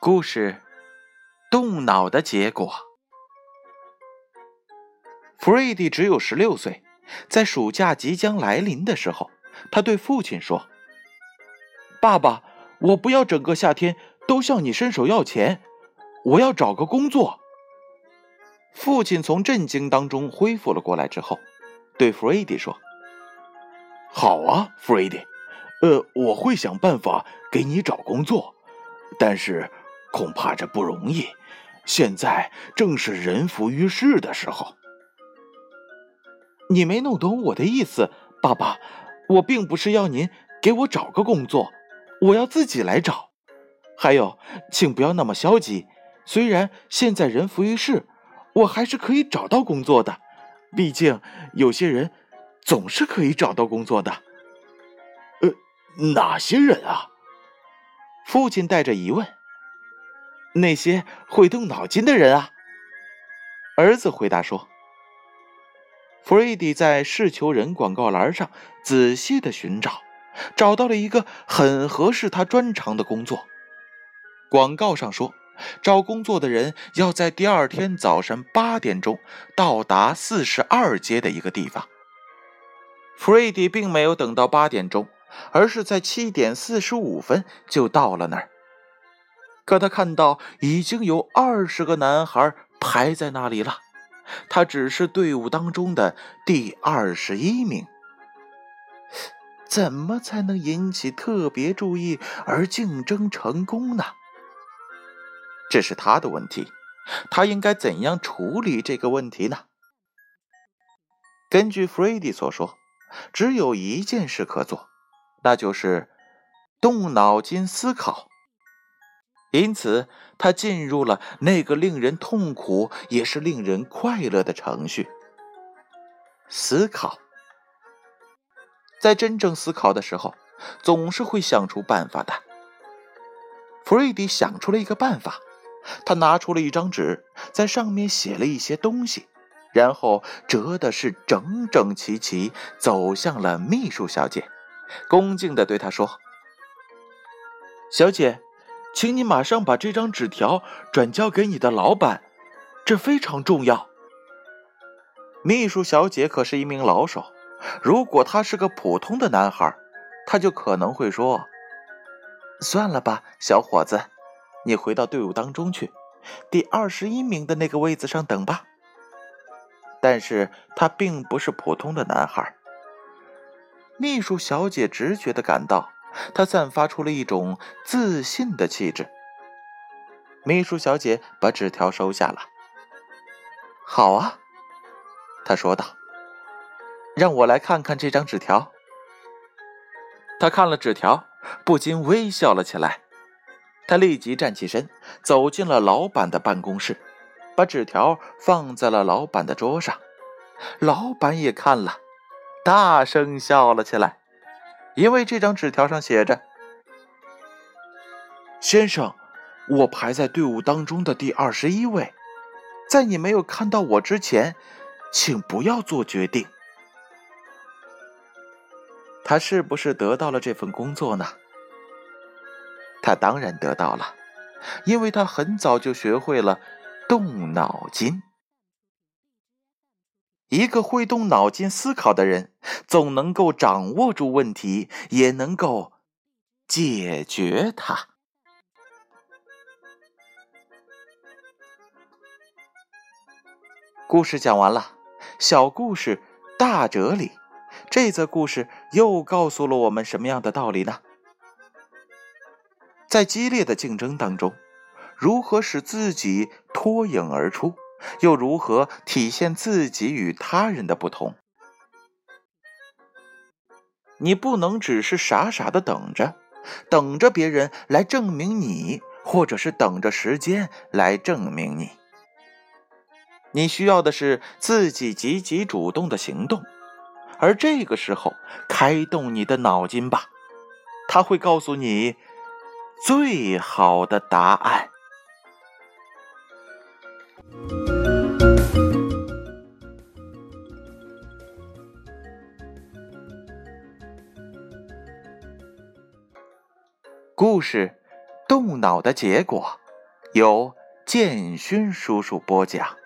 故事：动脑的结果。弗瑞迪只有十六岁，在暑假即将来临的时候，他对父亲说：“爸爸，我不要整个夏天都向你伸手要钱，我要找个工作。”父亲从震惊当中恢复了过来之后，对弗瑞迪说：“好啊，弗瑞迪，呃，我会想办法给你找工作，但是……”恐怕这不容易。现在正是人浮于事的时候。你没弄懂我的意思，爸爸。我并不是要您给我找个工作，我要自己来找。还有，请不要那么消极。虽然现在人浮于事，我还是可以找到工作的。毕竟有些人总是可以找到工作的。呃，哪些人啊？父亲带着疑问。那些会动脑筋的人啊，儿子回答说：“弗瑞迪在试求人广告栏上仔细的寻找，找到了一个很合适他专长的工作。广告上说，找工作的人要在第二天早上八点钟到达四十二街的一个地方。弗瑞迪并没有等到八点钟，而是在七点四十五分就到了那儿。”可他看到已经有二十个男孩排在那里了，他只是队伍当中的第二十一名。怎么才能引起特别注意而竞争成功呢？这是他的问题，他应该怎样处理这个问题呢？根据弗瑞迪所说，只有一件事可做，那就是动脑筋思考。因此，他进入了那个令人痛苦也是令人快乐的程序——思考。在真正思考的时候，总是会想出办法的。弗瑞迪想出了一个办法，他拿出了一张纸，在上面写了一些东西，然后折的是整整齐齐，走向了秘书小姐，恭敬地对她说：“小姐。”请你马上把这张纸条转交给你的老板，这非常重要。秘书小姐可是一名老手，如果他是个普通的男孩，他就可能会说：“算了吧，小伙子，你回到队伍当中去，第二十一名的那个位子上等吧。”但是他并不是普通的男孩，秘书小姐直觉的感到。他散发出了一种自信的气质。秘书小姐把纸条收下了。好啊，她说道：“让我来看看这张纸条。”他看了纸条，不禁微笑了起来。他立即站起身，走进了老板的办公室，把纸条放在了老板的桌上。老板也看了，大声笑了起来。因为这张纸条上写着：“先生，我排在队伍当中的第二十一位，在你没有看到我之前，请不要做决定。”他是不是得到了这份工作呢？他当然得到了，因为他很早就学会了动脑筋。一个会动脑筋思考的人，总能够掌握住问题，也能够解决它。故事讲完了，小故事大哲理。这则故事又告诉了我们什么样的道理呢？在激烈的竞争当中，如何使自己脱颖而出？又如何体现自己与他人的不同？你不能只是傻傻的等着，等着别人来证明你，或者是等着时间来证明你。你需要的是自己积极主动的行动，而这个时候，开动你的脑筋吧，他会告诉你最好的答案。故事动脑的结果由建勋叔叔播讲。